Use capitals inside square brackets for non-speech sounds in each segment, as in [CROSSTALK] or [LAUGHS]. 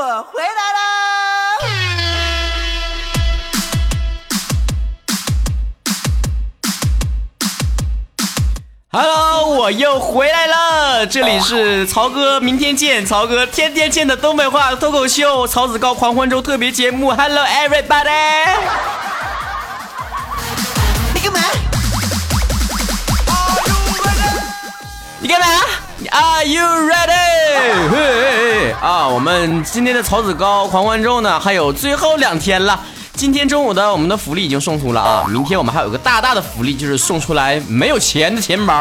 我回来啦！Hello，我又回来了，这里是曹哥，明天见，曹哥天天见的东北话脱口秀，曹子高狂欢周特别节目，Hello everybody！你干嘛？你干嘛？Are you ready？[LAUGHS] 啊，我们今天的曹子高狂欢周呢，还有最后两天了。今天中午的我们的福利已经送出了啊，明天我们还有个大大的福利，就是送出来没有钱的钱包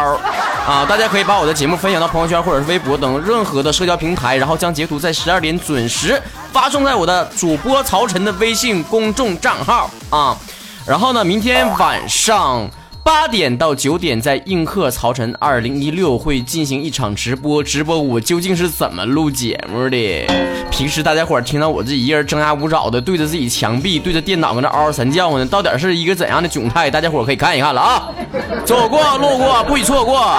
啊！大家可以把我的节目分享到朋友圈或者是微博等任何的社交平台，然后将截图在十二点准时发送在我的主播曹晨的微信公众账号啊。然后呢，明天晚上。八点到九点，在映客曹晨二零一六会进行一场直播。直播我究竟是怎么录节目的？平时大家伙听到我这一人张牙舞爪的，对着自己墙壁，对着电脑搁那嗷嗷三叫呢，到底是一个怎样的窘态？大家伙可以看一看了啊！[LAUGHS] 走过路过不许错过。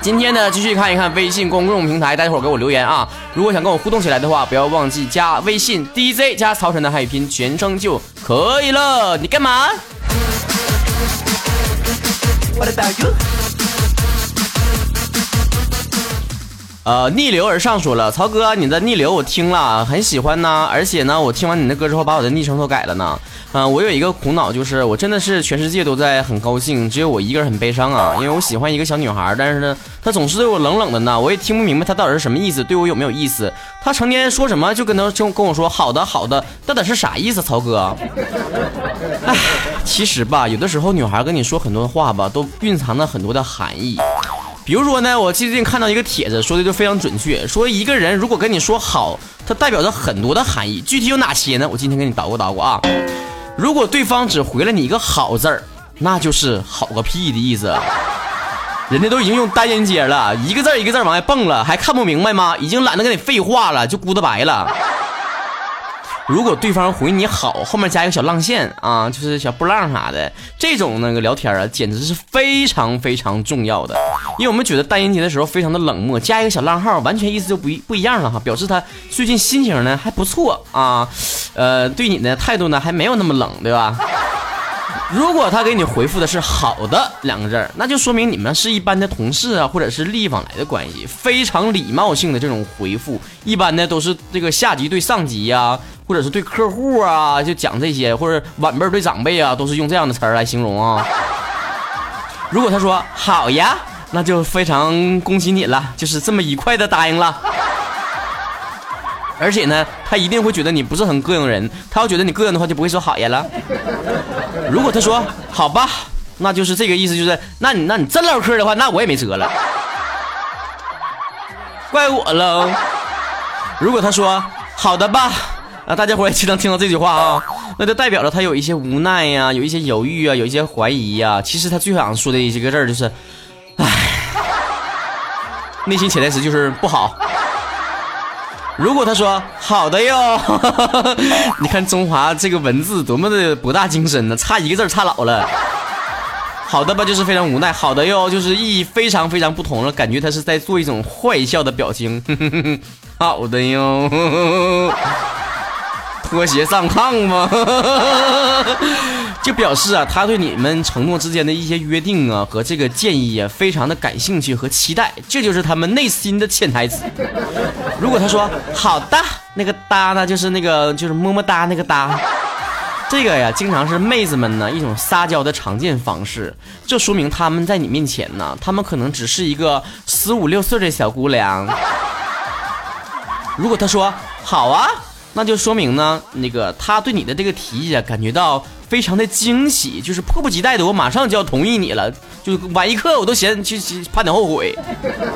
今天呢，继续看一看微信公众平台，大家伙给我留言啊！如果想跟我互动起来的话，不要忘记加微信 DJ 加曹晨的汉语拼全称就可以了。你干嘛？呃，逆流而上说了，曹哥，你的逆流我听了，很喜欢呢。而且呢，我听完你的歌之后，把我的昵称都改了呢。嗯，我有一个苦恼，就是我真的是全世界都在很高兴，只有我一个人很悲伤啊。因为我喜欢一个小女孩，但是呢，她总是对我冷冷的呢，我也听不明白她到底是什么意思，对我有没有意思？她成天说什么就跟她就跟我说好的好的，到底是啥意思？曹哥，哎，其实吧，有的时候女孩跟你说很多话吧，都蕴藏了很多的含义。比如说呢，我最近看到一个帖子，说的就非常准确，说一个人如果跟你说好，它代表着很多的含义，具体有哪些呢？我今天给你捣鼓捣鼓啊。如果对方只回了你一个好字儿，那就是好个屁的意思，人家都已经用单音节了，一个字一个字往外蹦了，还看不明白吗？已经懒得跟你废话了，就咕的白了。如果对方回你好，后面加一个小浪线啊，就是小波浪啥的，这种那个聊天啊，简直是非常非常重要的。因为我们觉得单音节的时候非常的冷漠，加一个小浪号，完全意思就不一 [LAUGHS] 不一样了哈，表示他最近心情呢还不错啊，呃，对你的态度呢还没有那么冷，对吧？如果他给你回复的是好的两个字儿，那就说明你们是一般的同事啊，或者是利益往来的关系，非常礼貌性的这种回复，一般呢都是这个下级对上级呀。或者是对客户啊，就讲这些，或者晚辈对长辈啊，都是用这样的词儿来形容啊。如果他说好呀，那就非常恭喜你了，就是这么愉快的答应了。而且呢，他一定会觉得你不是很膈应人，他要觉得你膈应的话，就不会说好呀了。如果他说好吧，那就是这个意思，就是那你那你真唠嗑的话，那我也没辙了，怪我喽。如果他说好的吧。啊，大家伙也经常听到这句话啊，那就代表着他有一些无奈呀，有一些犹豫啊，有一些怀疑呀。其实他最想说的一个字就是，唉，内心潜台词就是不好。如果他说好的哟，[LAUGHS] 你看中华这个文字多么的博大精深呢，差一个字差老了。好的吧，就是非常无奈；好的哟，就是意义非常非常不同了，感觉他是在做一种坏笑的表情。[LAUGHS] 好的哟。[LAUGHS] 拖鞋上炕吗？就表示啊，他对你们承诺之间的一些约定啊和这个建议啊，非常的感兴趣和期待，这就是他们内心的潜台词。如果他说好的，那个哒呢，就是那个就是么么哒那个哒，这个呀，经常是妹子们呢一种撒娇的常见方式。这说明他们在你面前呢，他们可能只是一个十五六岁的小姑娘。如果他说好啊。那就说明呢，那个他对你的这个提议啊，感觉到非常的惊喜，就是迫不及待的，我马上就要同意你了，就晚一刻我都嫌去怕你后悔。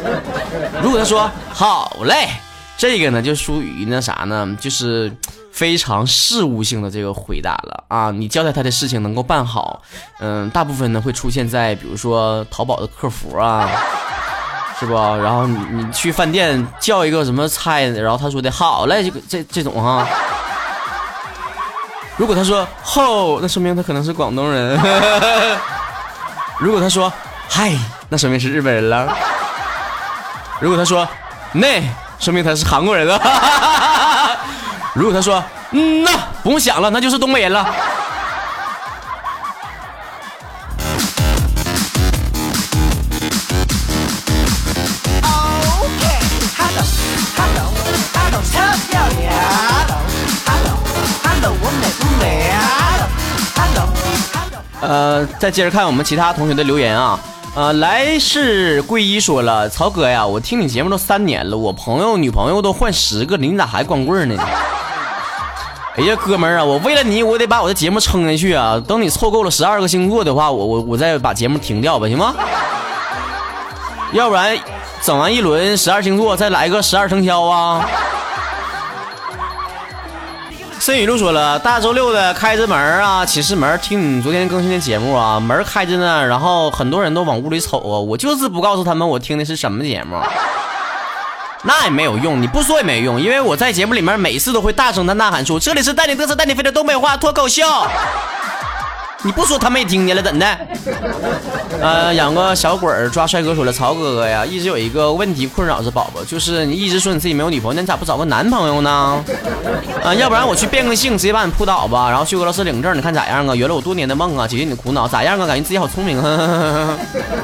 [LAUGHS] 如果他说好嘞，这个呢就属于那啥呢，就是非常事务性的这个回答了啊，你交代他的事情能够办好，嗯，大部分呢会出现在比如说淘宝的客服啊。[LAUGHS] 是不？然后你你去饭店叫一个什么菜，然后他说的好嘞，这个这这种哈。如果他说吼，那说明他可能是广东人。[LAUGHS] 如果他说嗨，那说明是日本人了。如果他说那，说明他是韩国人了。[LAUGHS] 如果他说嗯呐，不用想了，那就是东北人了。呃，再接着看我们其他同学的留言啊。呃，来世归一说了，曹哥呀，我听你节目都三年了，我朋友女朋友都换十个了，你咋还光棍呢？[LAUGHS] 哎呀，哥们儿啊，我为了你，我得把我的节目撑下去啊！等你凑够了十二个星座的话，我我我再把节目停掉吧，行吗？要不然整完一轮十二星座，再来个十二生肖啊！孙雨露说了，大周六的开着门啊，寝室门听你昨天更新的节目啊，门开着呢，然后很多人都往屋里瞅啊，我就是不告诉他们我听的是什么节目，那也没有用，你不说也没用，因为我在节目里面每次都会大声的呐喊出，这里是带你嘚瑟带你飞的东北话脱口秀。你不说他没听见了，怎的？[LAUGHS] 呃，养个小鬼儿抓帅哥说了，曹哥哥呀，一直有一个问题困扰着宝宝，就是你一直说你自己没有女朋友，那你咋不找个男朋友呢？啊，要不然我去变个性，直接把你扑倒吧，然后去俄罗斯领证，你看咋样啊？圆了我多年的梦啊，解决你的苦恼，咋样啊？感觉自己好聪明啊。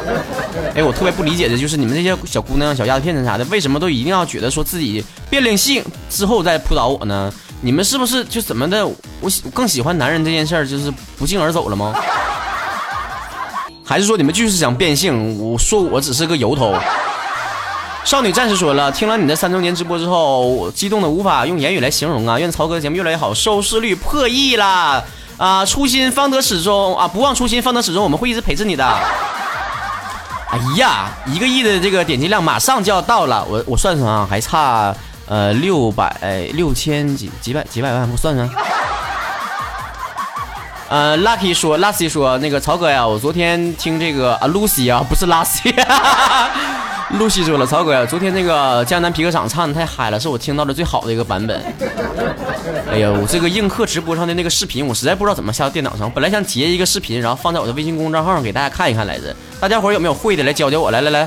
[LAUGHS] 哎，我特别不理解的就是你们这些小姑娘、小丫头片子啥的，为什么都一定要觉得说自己变了性之后再扑倒我呢？你们是不是就怎么的？我喜更喜欢男人这件事儿，就是不胫而走了吗？还是说你们就是想变性？我说我只是个由头。少女战士说了，听了你的三周年直播之后，我激动的无法用言语来形容啊！愿曹哥节目越来越好，收视率破亿啦！啊，初心方得始终啊，不忘初心方得始终，我们会一直陪着你的。哎呀，一个亿的这个点击量马上就要到了，我我算算啊，还差。呃，六百六千几几百几百万，我算算。呃，Lucky 说，Lucky 说，那个曹哥呀，我昨天听这个啊，Lucy 啊，不是 Lucy，Lucy [LAUGHS] 说了，曹哥呀，昨天那个江南皮革厂唱的太嗨了，是我听到的最好的一个版本。哎呀，我这个映客直播上的那个视频，我实在不知道怎么下到电脑上，本来想截一个视频，然后放在我的微信公众账号上给大家看一看来着。大家伙有没有会的，来教教我，来来来。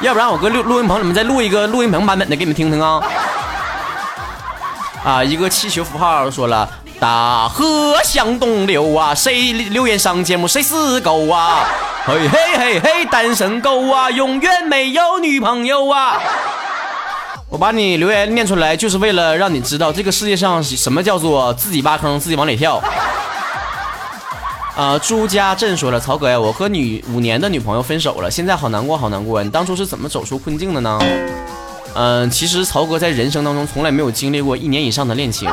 要不然我搁录录音棚里面再录一个录音棚版本的给你们听听啊！啊，一个气球符号说了，大河向东流啊，谁留言上节目谁死狗啊！嘿嘿嘿嘿，单身狗啊，永远没有女朋友啊！我把你留言念出来，就是为了让你知道这个世界上什么叫做自己挖坑自己往里跳。啊，朱家镇说了，曹哥呀，我和女五年的女朋友分手了，现在好难过，好难过。你当初是怎么走出困境的呢？嗯，其实曹哥在人生当中从来没有经历过一年以上的恋情，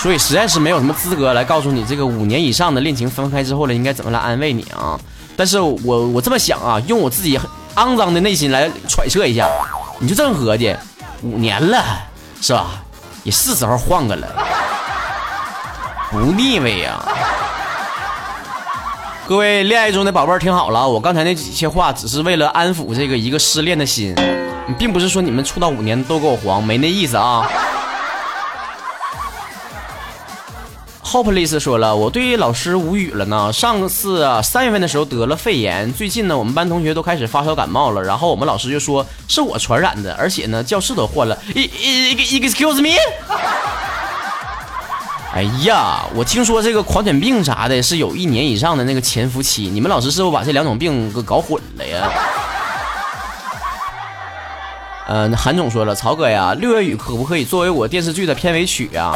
所以实在是没有什么资格来告诉你这个五年以上的恋情分开之后了应该怎么来安慰你啊。但是我我这么想啊，用我自己肮脏的内心来揣测一下，你就这么合计，五年了是吧？也是时候换个了，不腻味呀。各位恋爱中的宝贝儿听好了，我刚才那几些话只是为了安抚这个一个失恋的心，并不是说你们处到五年都给我黄，没那意思啊。Hopeless 说了，我对老师无语了呢。上次啊，三月份的时候得了肺炎，最近呢，我们班同学都开始发烧感冒了，然后我们老师就说是我传染的，而且呢，教室都换了。Excuse me。哎呀，我听说这个狂犬病啥的是有一年以上的那个潜伏期，你们老师是不是把这两种病给搞混了呀？嗯，韩总说了，曹哥呀，六月雨可不可以作为我电视剧的片尾曲啊？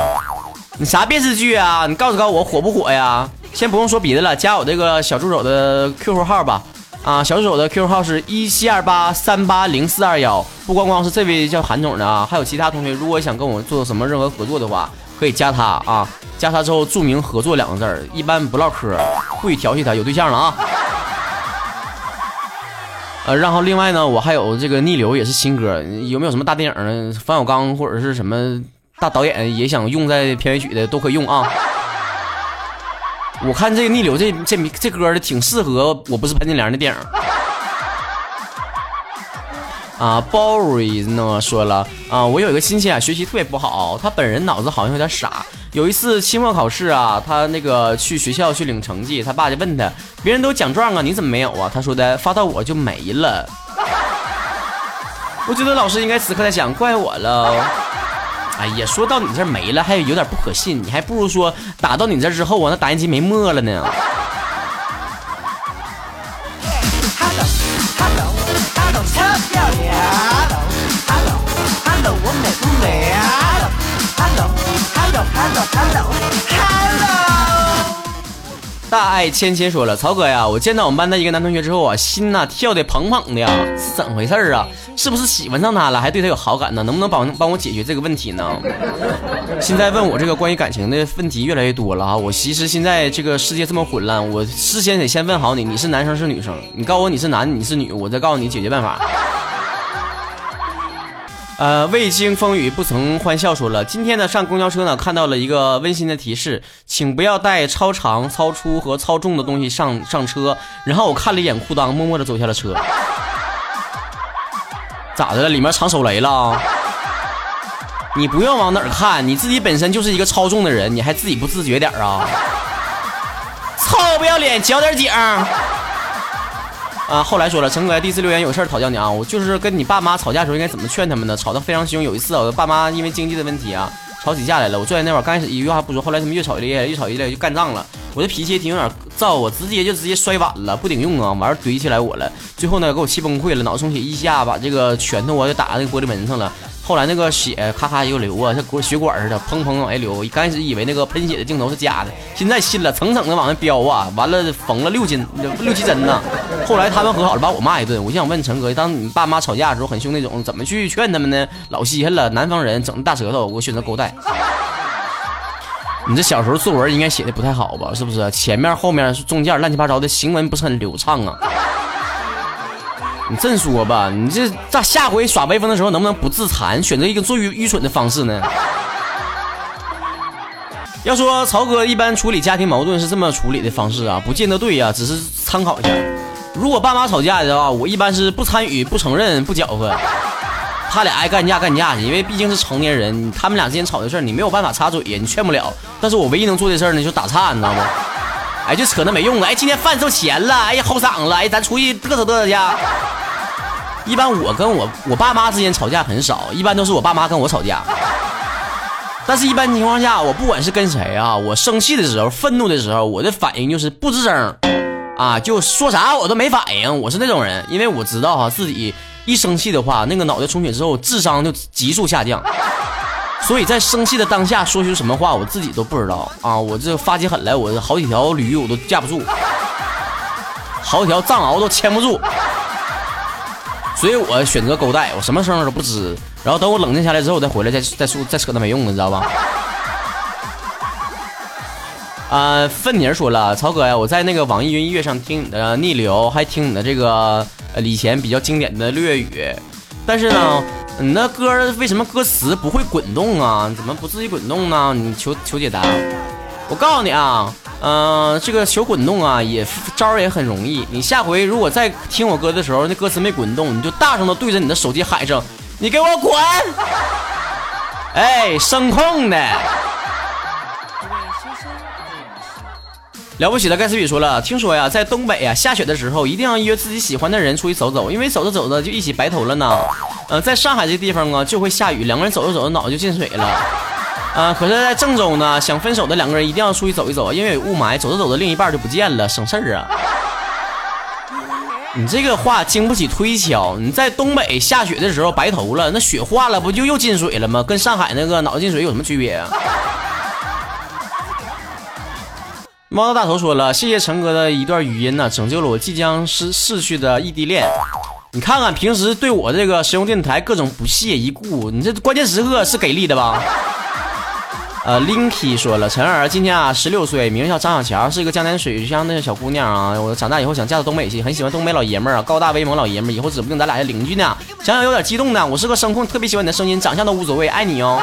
你啥电视剧啊？你告诉告诉我火不火呀？先不用说别的了，加我这个小助手的 QQ 号吧。啊，小助手的 QQ 号是一七二八三八零四二幺。不光光是这位叫韩总的啊，还有其他同学，如果想跟我做什么任何合作的话。可以加他啊，加他之后注明合作两个字儿，一般不唠嗑，不许调戏他，有对象了啊。呃，然后另外呢，我还有这个逆流也是新歌，有没有什么大电影呢？冯小刚或者是什么大导演也想用在片尾曲的都可以用啊。我看这个逆流这这这歌的挺适合我不是潘金莲的电影。啊，Boris 呢说了啊，我有一个亲戚啊，学习特别不好，他本人脑子好像有点傻。有一次期末考试啊，他那个去学校去领成绩，他爸就问他，别人都奖状啊，你怎么没有啊？他说的发到我就没了。[LAUGHS] 我觉得老师应该此刻在想，怪我了。哎呀，说到你这没了，还有点不可信，你还不如说打到你这之后啊，那打印机没墨了呢。大爱芊芊说了，曹哥呀，我见到我们班的一个男同学之后啊，心呐跳的砰砰的呀，是怎么回事啊？是不是喜欢上他了，还对他有好感呢？能不能帮帮我解决这个问题呢？现在问我这个关于感情的问题越来越多了啊！我其实现在这个世界这么混乱，我事先得先问好你，你是男生是女生？你告诉我你是男你是女，我再告诉你解决办法。呃，未经风雨不曾欢笑说了，今天呢上公交车呢看到了一个温馨的提示，请不要带超长、超粗和超重的东西上上车。然后我看了一眼裤裆，默默的走下了车。咋的了？里面藏手雷了？你不用往哪儿看，你自己本身就是一个超重的人，你还自己不自觉点啊？臭不要脸，嚼点警！啊，后来说了，陈哥第一次留言有事儿讨教你啊，我就是跟你爸妈吵架的时候应该怎么劝他们呢？吵得非常凶。有一次啊，我爸妈因为经济的问题啊，吵起架来了。我坐在那会儿，刚开始一句话不说，后来他们越吵越厉害，越吵越厉害就干仗了。我的脾气也挺有点燥，我直接就直接摔碗了，不顶用啊，完事怼起来我了。最后呢，给我气崩溃了，脑充血一下，把这个拳头啊就打在那个玻璃门上了。后来那个血咔咔又流啊，像管血管似的，砰砰往外流。一开始以为那个喷血的镜头是假的，现在信了，蹭蹭的往外飙啊！完了缝了六斤六七针呢。后来他们和好了，把我骂一顿。我就想问陈哥，当你爸妈吵架的时候很凶那种，怎么去劝他们呢？老稀罕了，南方人整大舌头，我选择勾带。你这小时候作文应该写的不太好吧？是不是？前面后面中间乱七八糟的，行文不是很流畅啊？你这么说吧，你这咋下回耍威风的时候能不能不自残，选择一个最愚愚蠢的方式呢？要说曹哥一般处理家庭矛盾是这么处理的方式啊，不见得对呀，只是参考一下。如果爸妈吵架的话，我一般是不参与、不承认、不搅和，他俩爱干架干架去，因为毕竟是成年人，他们俩之间吵的事儿你没有办法插嘴呀，你劝不了。但是我唯一能做的事儿呢，就打岔，你知道吗？哎，就扯那没用的。哎，今天饭收钱了，哎呀，齁嗓子，哎，咱出去嘚瑟嘚瑟去。一般我跟我我爸妈之间吵架很少，一般都是我爸妈跟我吵架。但是，一般情况下，我不管是跟谁啊，我生气的时候、愤怒的时候，我的反应就是不吱声，啊，就说啥我都没反应。我是那种人，因为我知道哈，自己一生气的话，那个脑袋充血之后，智商就急速下降。所以在生气的当下说出什么话，我自己都不知道啊。我这发起狠来，我好几条驴我都架不住，好几条藏獒都牵不住。所以我选择勾带，我什么声都不吱，然后等我冷静下来之后，我再回来再再说再扯那没用的，你知道吧？啊，[LAUGHS] 粪泥说了，曹哥呀，我在那个网易云音乐上听你的逆流，还听你的这个呃以前比较经典的略语，但是呢，你那歌为什么歌词不会滚动啊？怎么不自己滚动呢？你求求解答。我告诉你啊。嗯，这个小滚动啊，也招儿也很容易。你下回如果再听我歌的时候，那歌词没滚动，你就大声的对着你的手机喊声：“你给我滚！”哎，声控的。了不起的盖茨比说了，听说呀，在东北呀，下雪的时候一定要约自己喜欢的人出去走走，因为走着走着就一起白头了呢。嗯，在上海这地方啊，就会下雨，两个人走着走着脑就进水了。啊！可是，在郑州呢，想分手的两个人一定要出去走一走，因为有雾霾，走着走着另一半就不见了，省事儿啊！你这个话经不起推敲。你在东北下雪的时候白头了，那雪化了不就又进水了吗？跟上海那个脑子进水有什么区别啊？猫头大头说了，谢谢陈哥的一段语音呢，拯救了我即将失逝去的异地恋。你看看平时对我这个实用电台各种不屑一顾，你这关键时刻是给力的吧？呃，Linky 说了，陈儿今年啊十六岁，名叫张小乔，是一个江南水乡的小姑娘啊。我长大以后想嫁到东北去，很喜欢东北老爷们儿啊，高大威猛老爷们儿，以后指不定咱俩是邻居呢。想想有点激动呢。我是个声控，特别喜欢你的声音，长相都无所谓，爱你哦。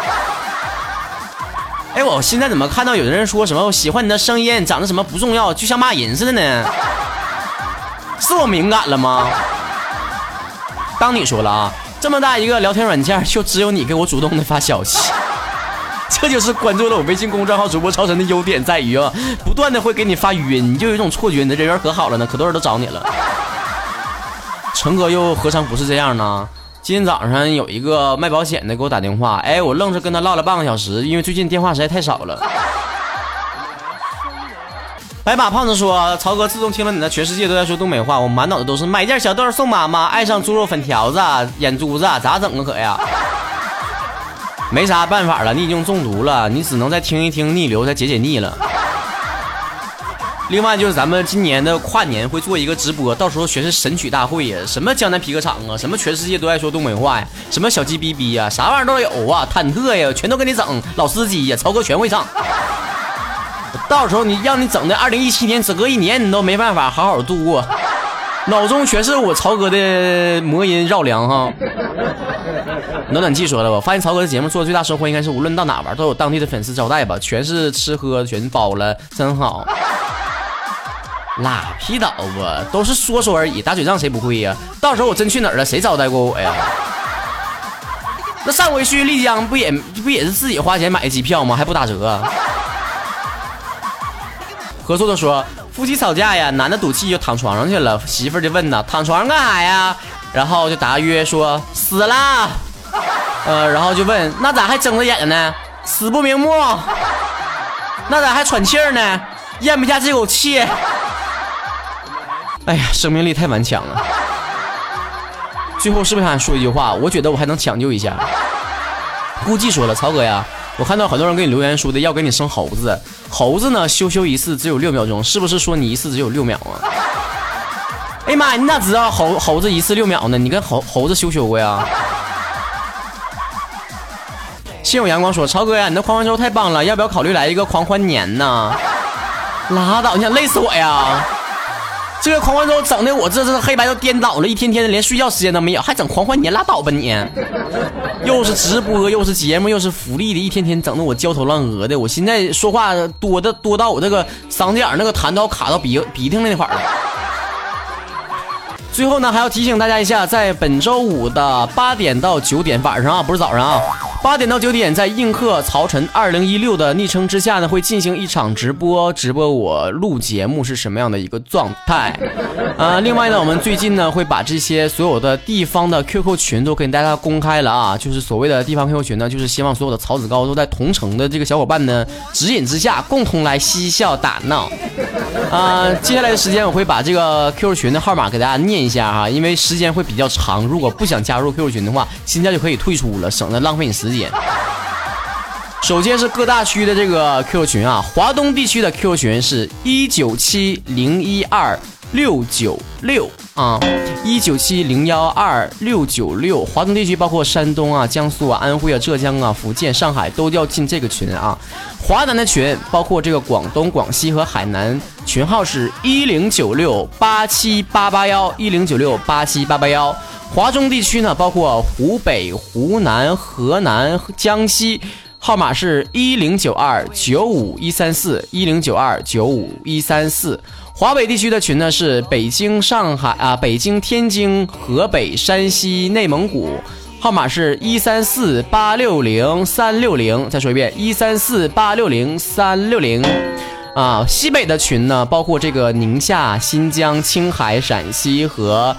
哎，我现在怎么看到有的人说什么喜欢你的声音，长得什么不重要，就像骂人似的呢？是我敏感了吗？当你说了啊，这么大一个聊天软件，就只有你给我主动的发消息。[LAUGHS] 这就是关注了我微信公众号主播超神的优点，在于啊，不断的会给你发语音，你就有一种错觉，你的人缘可好了呢，可多人都找你了。陈哥又何尝不是这样呢？今天早上有一个卖保险的给我打电话，哎，我愣是跟他唠了半个小时，因为最近电话实在太少了。白马胖子说：“曹哥，自从听了你的《全世界都在说东北话》，我满脑子都是买件小豆送妈妈，爱上猪肉粉条子、眼珠子，咋整啊？可呀？没啥办法了，你已经中毒了，你只能再听一听逆流，再解解腻了。另外就是咱们今年的跨年会做一个直播，到时候全是神曲大会呀，什么江南皮革厂啊，什么全世界都爱说东北话呀，什么小鸡哔哔呀，啥玩意儿都有啊，忐忑呀，全都给你整，老司机呀，曹哥全会唱。”到时候你让你整的二零一七年，只隔一年你都没办法好好度过，脑中全是我曹哥的魔音绕梁哈。暖暖气说了吧，发现曹哥的节目做的最大收获应该是无论到哪玩都有当地的粉丝招待吧，全是吃喝全包了，真好。拉皮倒吧，都是说说而已，打嘴仗谁不会呀？到时候我真去哪儿了，谁招待过我呀？那上回去丽江不也不也是自己花钱买的机票吗？还不打折？合作的说，夫妻吵架呀，男的赌气就躺床上去了，媳妇就问呢，躺床上干啥呀？然后就答曰说死了，呃，然后就问那咋还睁着眼呢？死不瞑目，那咋还喘气儿呢？咽不下这口气。[LAUGHS] 哎呀，生命力太顽强了。最后是不是想说一句话？我觉得我还能抢救一下。估计说了，曹哥呀。我看到很多人给你留言说的要给你生猴子，猴子呢羞羞一次只有六秒钟，是不是说你一次只有六秒啊？[LAUGHS] 哎呀妈呀，你咋知道猴猴子一次六秒呢？你跟猴猴子羞羞过呀？心有阳光说：“超哥呀，你的狂欢周太棒了，要不要考虑来一个狂欢年呢？”拉倒，你想累死我呀？这个狂欢周整的我这这黑白都颠倒了，一天天的连睡觉时间都没有，还整狂欢年，拉倒吧你！又是直播，又是节目，又是福利的，一天天整的我焦头烂额的。我现在说话多的多到我这个嗓子眼那个痰都卡到鼻鼻涕那块了。最后呢，还要提醒大家一下，在本周五的八点到九点晚上啊，不是早上啊。八点到九点，在映客曹晨二零一六的昵称之下呢，会进行一场直播，直播我录节目是什么样的一个状态。啊，[LAUGHS] 另外呢，我们最近呢会把这些所有的地方的 QQ 群都给大家公开了啊，就是所谓的地方 QQ 群呢，就是希望所有的曹子高都在同城的这个小伙伴呢指引之下，共同来嬉笑打闹。啊，接下来的时间我会把这个 QQ 群的号码给大家念一下哈，因为时间会比较长，如果不想加入 QQ 群的话，现在就可以退出了，省得浪费你时间。首先是各大区的这个 Q 群啊，华东地区的 QQ 群是一九七零一二六九六啊，一九七零幺二六九六。华东地区包括山东啊、江苏啊、安徽啊、浙江啊、福建、上海都要进这个群啊。华南的群包括这个广东、广西和海南，群号是一零九六八七八八幺一零九六八七八八幺。华中地区呢，包括湖北、湖南、河南、江西，号码是一零九二九五一三四一零九二九五一三四。华北地区的群呢是北京、上海啊，北京、天津、河北、山西、内蒙古，号码是一三四八六零三六零。再说一遍，一三四八六零三六零。啊，西北的群呢，包括这个宁夏、新疆、青海、陕西和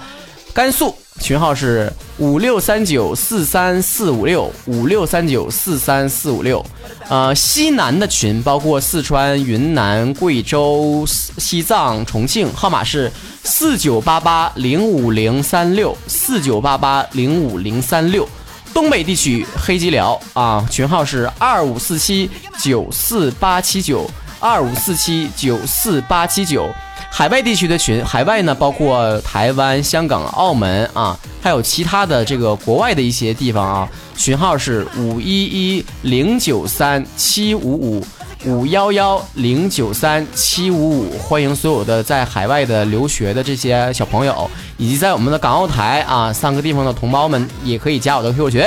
甘肃。群号是五六三九四三四五六五六三九四三四五六，呃，西南的群包括四川、云南、贵州、西藏、重庆，号码是四九八八零五零三六四九八八零五零三六。东北地区黑吉辽啊，群号是二五四七九四八七九二五四七九四八七九。海外地区的群，海外呢包括台湾、香港、澳门啊，还有其他的这个国外的一些地方啊，群号是五一一零九三七五五五幺幺零九三七五五，欢迎所有的在海外的留学的这些小朋友，以及在我们的港澳台啊三个地方的同胞们，也可以加我的 QQ 群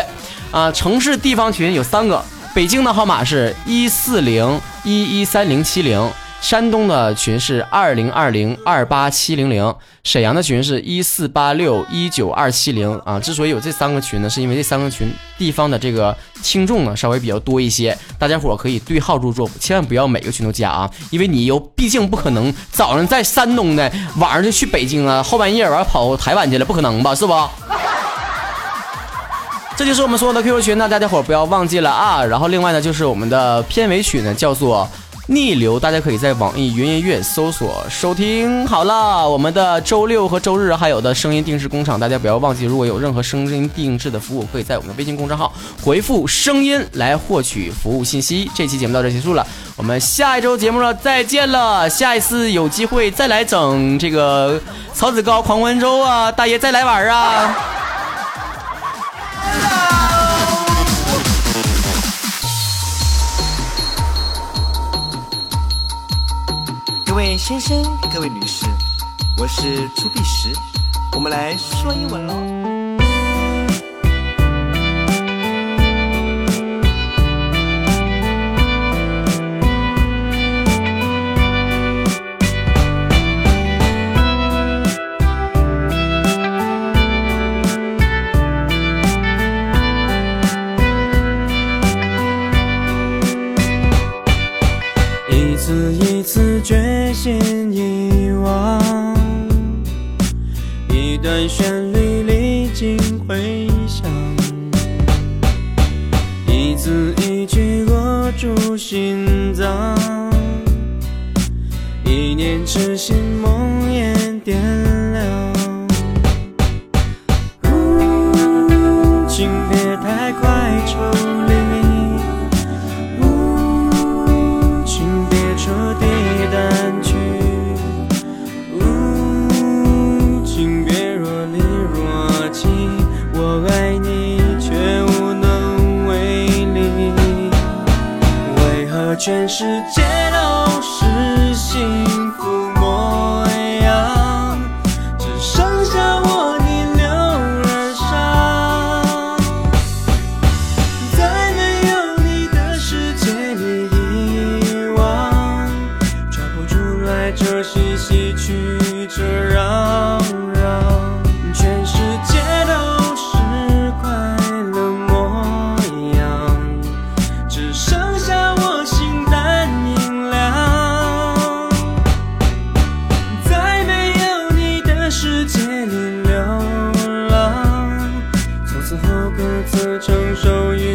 啊。城市地方群有三个，北京的号码是一四零一一三零七零。山东的群是二零二零二八七零零，沈阳的群是一四八六一九二七零啊。之所以有这三个群呢，是因为这三个群地方的这个听众呢稍微比较多一些，大家伙可以对号入座，千万不要每个群都加啊，因为你又毕竟不可能早上在山东的，晚上就去北京啊，后半夜完跑台湾去了，不可能吧，是不？[LAUGHS] 这就是我们所有的 QQ 群呢，大家伙不要忘记了啊。然后另外呢，就是我们的片尾曲呢，叫做。逆流，大家可以在网易云音乐搜索收听。好了，我们的周六和周日还有的声音定制工厂，大家不要忘记，如果有任何声音定制的服务，可以在我们的微信公众号回复“声音”来获取服务信息。这期节目到这结束了，我们下一周节目了，再见了。下一次有机会再来整这个草子糕狂欢周啊，大爷再来玩啊。先生，各位女士，我是朱碧石，我们来说英文喽。全世界。决